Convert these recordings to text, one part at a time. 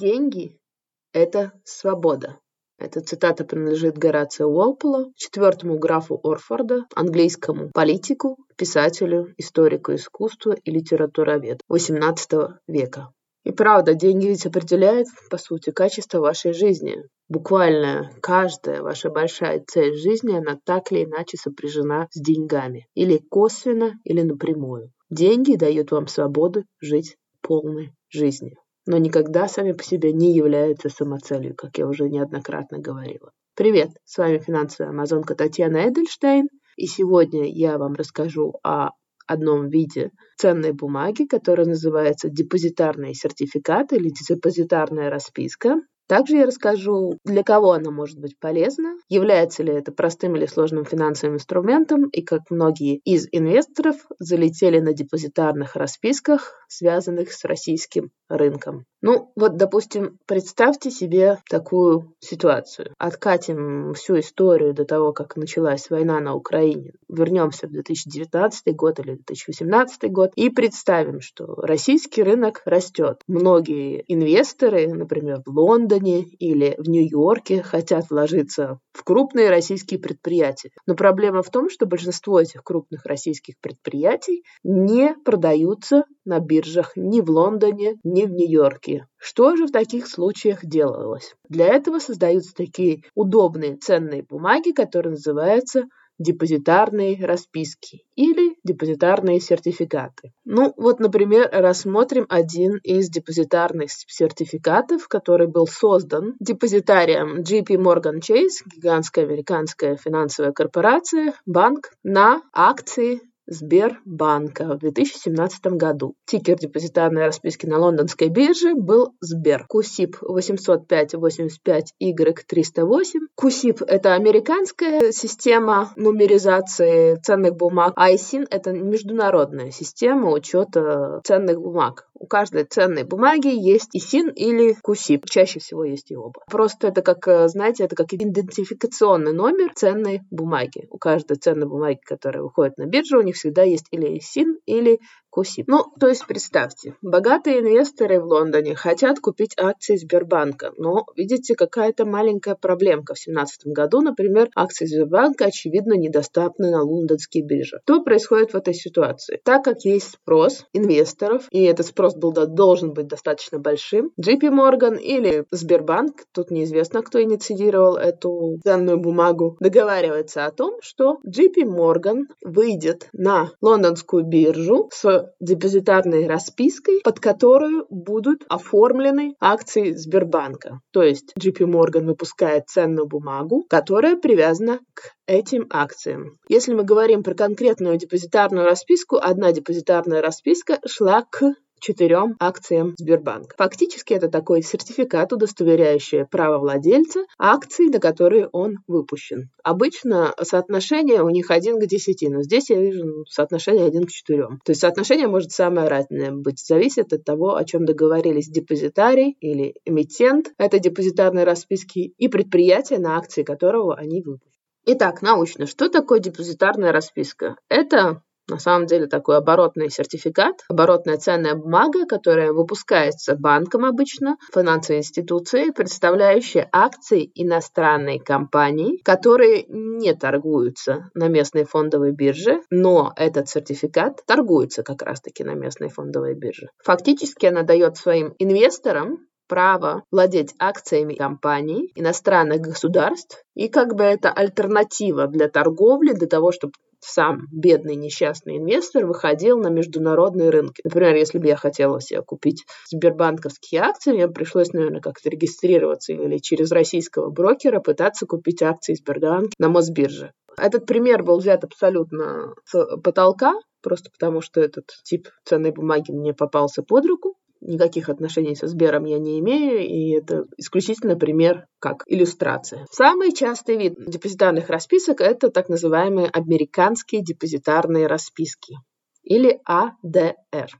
Деньги – это свобода. Эта цитата принадлежит Горацио Уолполу, четвертому графу Орфорда, английскому политику, писателю, историку искусства и литературоведу XVIII века. И правда, деньги ведь определяют, по сути, качество вашей жизни. Буквально каждая ваша большая цель жизни, она так или иначе сопряжена с деньгами. Или косвенно, или напрямую. Деньги дают вам свободу жить полной жизнью но никогда сами по себе не являются самоцелью, как я уже неоднократно говорила. Привет, с вами финансовая амазонка Татьяна Эдельштейн, и сегодня я вам расскажу о одном виде ценной бумаги, которая называется депозитарный сертификат или депозитарная расписка. Также я расскажу, для кого она может быть полезна, является ли это простым или сложным финансовым инструментом, и как многие из инвесторов залетели на депозитарных расписках, связанных с российским рынком. Ну, вот, допустим, представьте себе такую ситуацию. Откатим всю историю до того, как началась война на Украине. Вернемся в 2019 год или 2018 год и представим, что российский рынок растет. Многие инвесторы, например, в Лондоне или в Нью-Йорке, хотят вложиться в крупные российские предприятия. Но проблема в том, что большинство этих крупных российских предприятий не продаются на биржах ни в Лондоне, ни в Нью-Йорке. Что же в таких случаях делалось? Для этого создаются такие удобные ценные бумаги, которые называются депозитарные расписки или депозитарные сертификаты. Ну, вот, например, рассмотрим один из депозитарных сертификатов, который был создан депозитарием JP Morgan Chase, гигантская американская финансовая корпорация, банк, на акции Сбербанка в 2017 году. Тикер депозитарной расписки на лондонской бирже был Сбер. КУСИП 805-85Y308. КУСИП – это американская система нумеризации ценных бумаг, а ISIN – это международная система учета ценных бумаг. У каждой ценной бумаги есть ИСИН или КУСИП. Чаще всего есть и оба. Просто это как, э, знаете, это как идентификационный номер ценной бумаги. У каждой ценной бумаги, которая выходит на биржу, у них всегда есть или ИСИН, или КУСИП. Ну, то есть представьте, богатые инвесторы в Лондоне хотят купить акции Сбербанка, но видите, какая-то маленькая проблемка. В 2017 году, например, акции Сбербанка, очевидно, недоступны на лондонские биржи. Что происходит в этой ситуации? Так как есть спрос инвесторов, и этот спрос был, должен быть достаточно большим, JP Morgan или Сбербанк, тут неизвестно, кто инициировал эту данную бумагу, договаривается о том, что JP Morgan выйдет на лондонскую биржу с депозитарной распиской, под которую будут оформлены акции Сбербанка. То есть JP Morgan выпускает ценную бумагу, которая привязана к этим акциям. Если мы говорим про конкретную депозитарную расписку, одна депозитарная расписка шла к четырем акциям Сбербанка. Фактически это такой сертификат, удостоверяющий право владельца акций, на которые он выпущен. Обычно соотношение у них один к десяти, но здесь я вижу ну, соотношение один к четырем. То есть соотношение может самое разное быть, зависит от того, о чем договорились депозитарий или эмитент этой депозитарной расписки и предприятие, на акции которого они выпущены. Итак, научно, что такое депозитарная расписка? Это на самом деле такой оборотный сертификат, оборотная ценная бумага, которая выпускается банком обычно, финансовой институцией, представляющая акции иностранной компании, которые не торгуются на местной фондовой бирже, но этот сертификат торгуется как раз-таки на местной фондовой бирже. Фактически она дает своим инвесторам право владеть акциями компаний иностранных государств, и как бы это альтернатива для торговли, для того, чтобы сам бедный несчастный инвестор выходил на международные рынки. Например, если бы я хотела себе купить сбербанковские акции, мне пришлось, наверное, как-то регистрироваться или через российского брокера пытаться купить акции Сбербанка на Мосбирже. Этот пример был взят абсолютно с потолка, просто потому что этот тип ценной бумаги мне попался под руку никаких отношений со Сбером я не имею, и это исключительно пример как иллюстрация. Самый частый вид депозитарных расписок – это так называемые американские депозитарные расписки или АДР.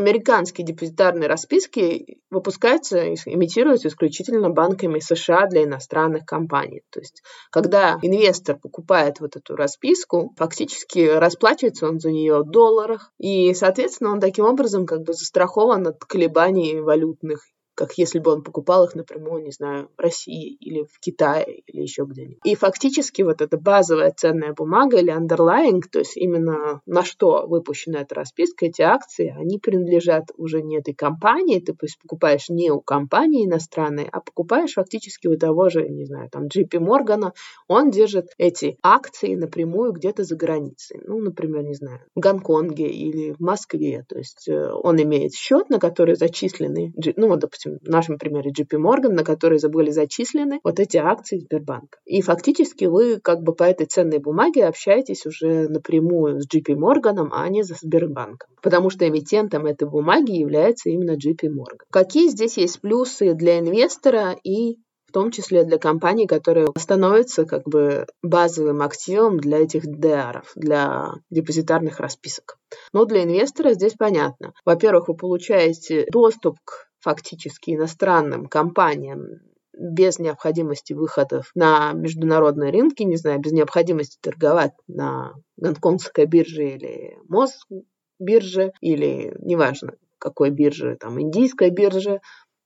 Американские депозитарные расписки выпускаются имитируются исключительно банками США для иностранных компаний. То есть, когда инвестор покупает вот эту расписку, фактически расплачивается он за нее в долларах, и, соответственно, он таким образом как бы застрахован от колебаний валютных как если бы он покупал их напрямую, не знаю, в России или в Китае или еще где-нибудь. И фактически вот эта базовая ценная бумага или underlying, то есть именно на что выпущена эта расписка, эти акции, они принадлежат уже не этой компании, ты покупаешь не у компании иностранной, а покупаешь фактически у того же, не знаю, там JP Morgan, он держит эти акции напрямую где-то за границей. Ну, например, не знаю, в Гонконге или в Москве. То есть э, он имеет счет, на который зачислены, ну, вот, допустим, в нашем примере JP Morgan, на который были зачислены вот эти акции Сбербанка. И фактически вы как бы по этой ценной бумаге общаетесь уже напрямую с JP Morgan, а не за Сбербанком. Потому что эмитентом этой бумаги является именно JP Morgan. Какие здесь есть плюсы для инвестора и в том числе для компаний, которые становятся как бы базовым активом для этих DR, для депозитарных расписок. Но для инвестора здесь понятно. Во-первых, вы получаете доступ к фактически иностранным компаниям без необходимости выходов на международные рынки, не знаю, без необходимости торговать на гонконгской бирже или Мосбирже, или неважно, какой бирже, там, индийской бирже,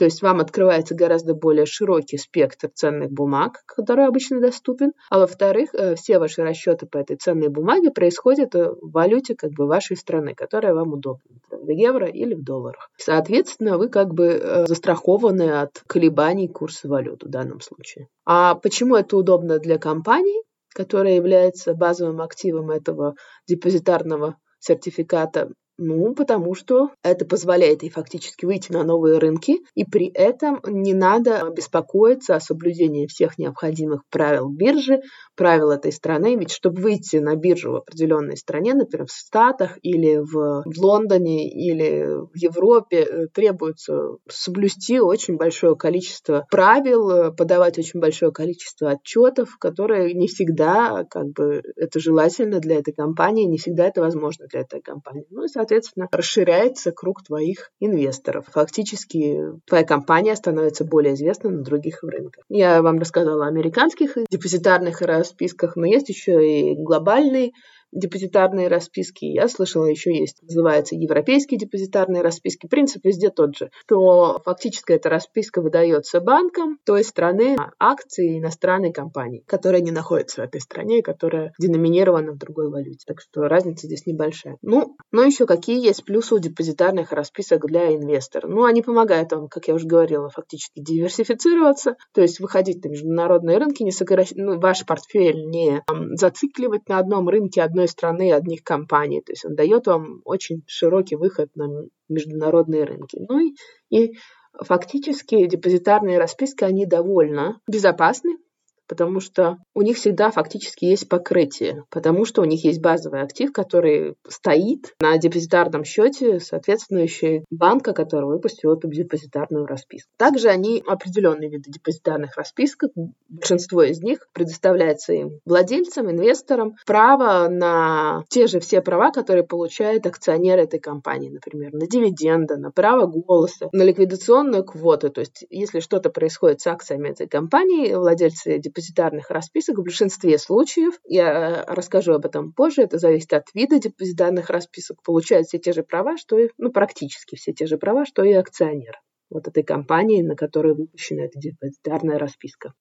то есть вам открывается гораздо более широкий спектр ценных бумаг, который обычно доступен. А во-вторых, э, все ваши расчеты по этой ценной бумаге происходят э, в валюте как бы вашей страны, которая вам удобна, в евро или в долларах. Соответственно, вы как бы э, застрахованы от колебаний курса валют в данном случае. А почему это удобно для компании, которая является базовым активом этого депозитарного сертификата ну, потому что это позволяет ей фактически выйти на новые рынки, и при этом не надо беспокоиться о соблюдении всех необходимых правил биржи, правил этой страны. Ведь чтобы выйти на биржу в определенной стране, например, в Штатах или в, в Лондоне или в Европе, э, требуется соблюсти очень большое количество правил, э, подавать очень большое количество отчетов, которые не всегда, как бы, это желательно для этой компании, не всегда это возможно для этой компании. Ну и, соответственно, расширяется круг твоих инвесторов. Фактически твоя компания становится более известна на других рынках. Я вам рассказала о американских депозитарных расписках, но есть еще и глобальный депозитарные расписки. Я слышала, еще есть, называется европейские депозитарные расписки. Принцип везде тот же, что фактически эта расписка выдается банкам той страны акции иностранной компании, которая не находится в этой стране которая деноминирована в другой валюте. Так что разница здесь небольшая. Ну, но еще какие есть плюсы у депозитарных расписок для инвестора? Ну, они помогают вам, как я уже говорила, фактически диверсифицироваться, то есть выходить на международные рынки, не сокращать, ну, ваш портфель не там, зацикливать на одном рынке одной одной страны, одних компаний. То есть он дает вам очень широкий выход на международные рынки. Ну и, и фактически депозитарные расписки, они довольно безопасны, потому что у них всегда фактически есть покрытие, потому что у них есть базовый актив, который стоит на депозитарном счете соответствующей банка, который выпустил эту депозитарную расписку. Также они определенные виды депозитарных расписок, большинство из них предоставляется им владельцам, инвесторам право на те же все права, которые получает акционер этой компании, например, на дивиденды, на право голоса, на ликвидационную квоту. То есть, если что-то происходит с акциями этой компании, владельцы депозитарных депозитарных расписок в большинстве случаев, я расскажу об этом позже, это зависит от вида депозитарных расписок, получают все те же права, что и, ну, практически все те же права, что и акционер вот этой компании, на которой выпущена эта депозитарная расписка.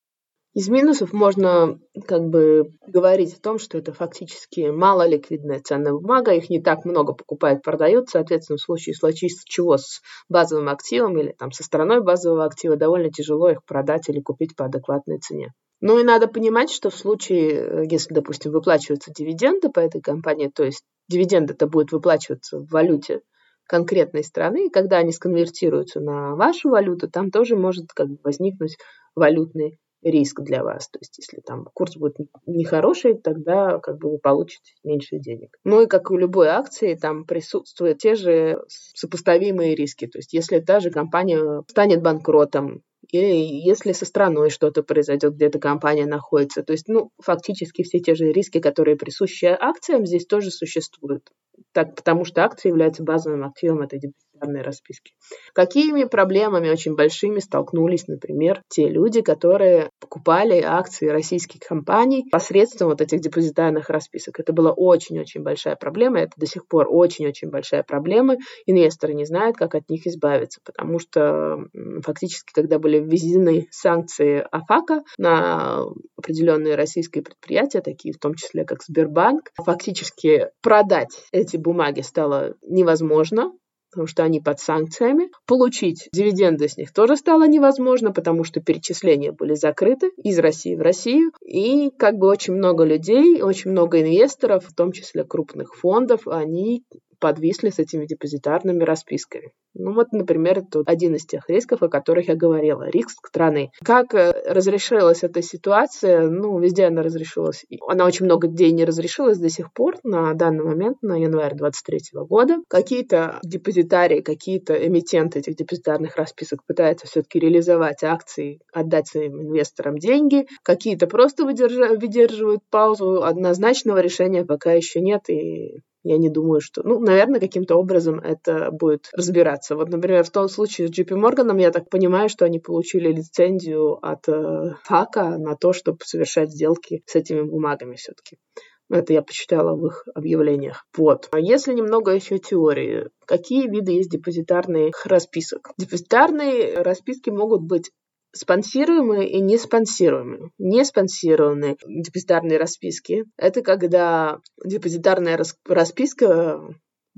Из минусов можно как бы говорить о том, что это фактически малоликвидная ценная бумага, их не так много покупает, продает, соответственно, в случае, в случае с чего с базовым активом или там со стороной базового актива довольно тяжело их продать или купить по адекватной цене. Ну и надо понимать, что в случае, э, если, допустим, выплачиваются дивиденды по этой компании, то есть дивиденды это будет выплачиваться в валюте конкретной страны, и когда они сконвертируются на вашу валюту, там тоже может как бы возникнуть валютный риск для вас. То есть, если там курс будет нехороший, тогда как бы вы получите меньше денег. Ну и как у любой акции, там присутствуют те же сопоставимые риски. То есть, если та же компания станет банкротом, или если со страной что-то произойдет, где-то компания находится. То есть, ну, фактически все те же риски, которые присущи акциям, здесь тоже существуют. Так, потому что акции являются базовым активом этой депозитарные расписки. Какими проблемами очень большими столкнулись, например, те люди, которые покупали акции российских компаний посредством вот этих депозитарных расписок. Это была очень-очень большая проблема, это до сих пор очень-очень большая проблема. Инвесторы не знают, как от них избавиться, потому что фактически, когда были введены санкции АФАКа на определенные российские предприятия, такие в том числе как Сбербанк, фактически продать эти бумаги стало невозможно, потому что они под санкциями. Получить дивиденды с них тоже стало невозможно, потому что перечисления были закрыты из России в Россию. И как бы очень много людей, очень много инвесторов, в том числе крупных фондов, они подвисли с этими депозитарными расписками. Ну вот, например, это один из тех рисков, о которых я говорила, риск страны. Как э, разрешилась эта ситуация? Ну, везде она разрешилась. Она очень много где не разрешилась до сих пор, на данный момент, на январь 23 года. Какие-то депозитарии, какие-то эмитенты этих депозитарных расписок пытаются все-таки реализовать акции, отдать своим инвесторам деньги. Какие-то просто выдерживают паузу. Однозначного решения пока еще нет, и я не думаю, что... Ну, наверное, каким-то образом это будет разбираться. Вот, например, в том случае с JP Morgan, я так понимаю, что они получили лицензию от э, ФАКа на то, чтобы совершать сделки с этими бумагами все-таки. Это я почитала в их объявлениях. Вот. А если немного еще теории, какие виды есть депозитарных расписок? Депозитарные расписки могут быть спонсируемые и не спонсируемые. Не спонсированные депозитарные расписки – это когда депозитарная расписка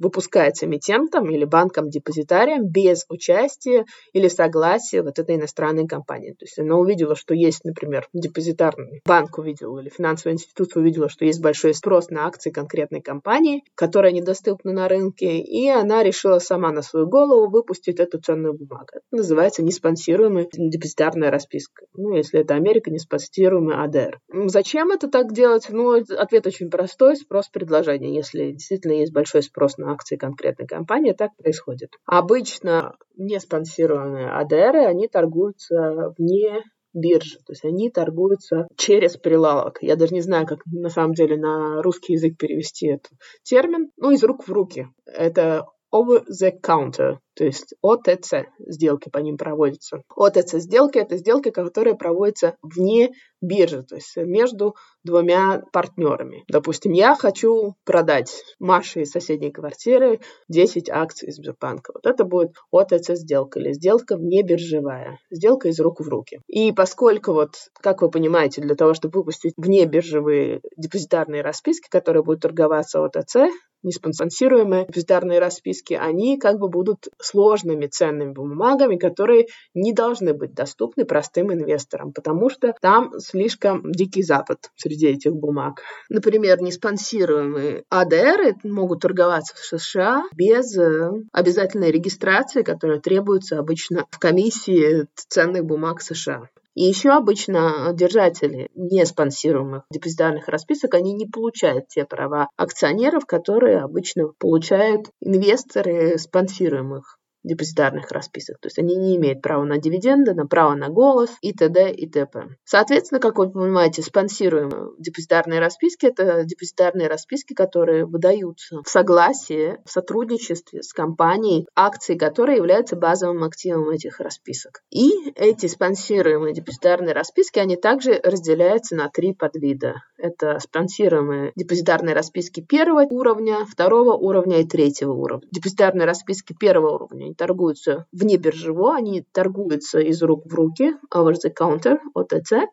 выпускается эмитентом или банком-депозитарием без участия или согласия вот этой иностранной компании. То есть она увидела, что есть, например, депозитарный банк увидел или финансовая институция увидела, что есть большой спрос на акции конкретной компании, которая недоступна на рынке, и она решила сама на свою голову выпустить эту ценную бумагу. Это называется неспонсируемая депозитарная расписка. Ну, если это Америка, неспонсируемый АДР. Зачем это так делать? Ну, ответ очень простой. Спрос-предложение. Если действительно есть большой спрос на акции конкретной компании, так происходит. Обычно не спонсированные АДР, они торгуются вне биржи, то есть они торгуются через прилавок. Я даже не знаю, как на самом деле на русский язык перевести этот термин. Ну, из рук в руки. Это over the counter, то есть ОТЦ сделки по ним проводятся. ОТЦ сделки – это сделки, которые проводятся вне биржи, то есть между двумя партнерами. Допустим, я хочу продать Маше из соседней квартиры 10 акций из Сбербанка. Вот это будет ОТЦ сделка или сделка вне биржевая, сделка из рук в руки. И поскольку вот, как вы понимаете, для того, чтобы выпустить вне биржевые депозитарные расписки, которые будут торговаться ОТЦ, неспонсируемые депозитарные расписки, они как бы будут сложными ценными бумагами, которые не должны быть доступны простым инвесторам, потому что там слишком дикий запад среди этих бумаг. Например, неспонсируемые АДР могут торговаться в США без э, обязательной регистрации, которая требуется обычно в комиссии ценных бумаг США. И еще обычно держатели не спонсируемых депозитарных расписок, они не получают те права акционеров, которые обычно получают инвесторы спонсируемых депозитарных расписок. То есть они не имеют права на дивиденды, на право на голос и т.д. и т.п. Соответственно, как вы понимаете, спонсируемые депозитарные расписки – это депозитарные расписки, которые выдаются в согласии, в сотрудничестве с компанией, акции которой являются базовым активом этих расписок. И эти спонсируемые депозитарные расписки, они также разделяются на три подвида. Это спонсируемые депозитарные расписки первого уровня, второго уровня и третьего уровня. Депозитарные расписки первого уровня они торгуются вне биржево, они торгуются из рук в руки, over the counter, OTC.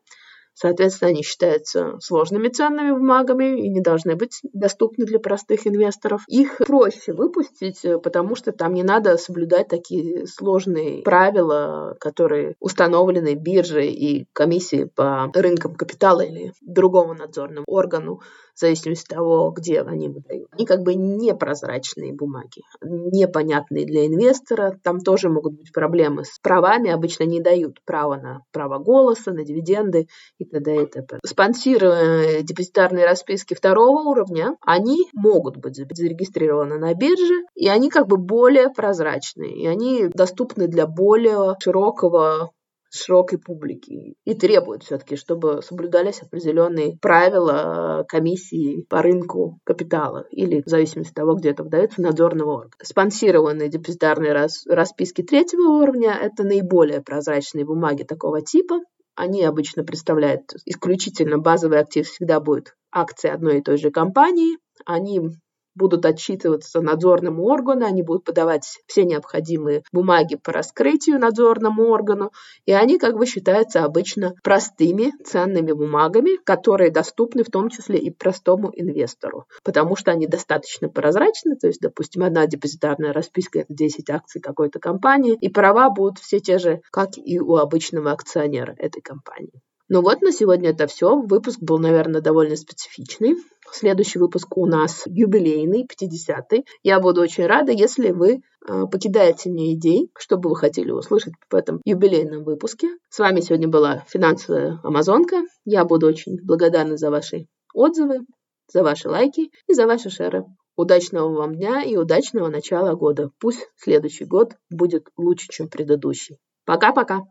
Соответственно, они считаются сложными ценными бумагами и не должны быть доступны для простых инвесторов. Их проще выпустить, потому что там не надо соблюдать такие сложные правила, которые установлены биржей и комиссией по рынкам капитала или другому надзорному органу в зависимости от того, где они выдают. Они как бы непрозрачные бумаги, непонятные для инвестора. Там тоже могут быть проблемы с правами. Обычно не дают права на право голоса, на дивиденды и т.д. и т.п. Спонсируемые депозитарные расписки второго уровня, они могут быть зарегистрированы на бирже, и они как бы более прозрачные, и они доступны для более широкого широкой публики и требует все-таки, чтобы соблюдались определенные правила комиссии по рынку капитала или в зависимости от того, где это выдается, надзорного органа. Спонсированные депозитарные расписки третьего уровня – это наиболее прозрачные бумаги такого типа, они обычно представляют исключительно базовый актив, всегда будет акции одной и той же компании. Они будут отчитываться надзорному органу, они будут подавать все необходимые бумаги по раскрытию надзорному органу, и они как бы считаются обычно простыми ценными бумагами, которые доступны в том числе и простому инвестору, потому что они достаточно прозрачны, то есть, допустим, одна депозитарная расписка – это 10 акций какой-то компании, и права будут все те же, как и у обычного акционера этой компании. Ну вот, на сегодня это все. Выпуск был, наверное, довольно специфичный. Следующий выпуск у нас юбилейный, 50-й. Я буду очень рада, если вы э, покидаете мне идей, что бы вы хотели услышать в этом юбилейном выпуске. С вами сегодня была финансовая амазонка. Я буду очень благодарна за ваши отзывы, за ваши лайки и за ваши шеры. Удачного вам дня и удачного начала года. Пусть следующий год будет лучше, чем предыдущий. Пока-пока!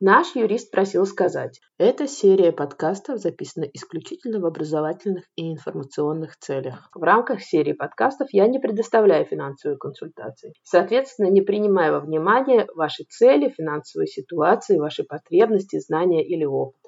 Наш юрист просил сказать, эта серия подкастов записана исключительно в образовательных и информационных целях. В рамках серии подкастов я не предоставляю финансовые консультации. Соответственно, не принимая во внимание ваши цели, финансовые ситуации, ваши потребности, знания или опыт.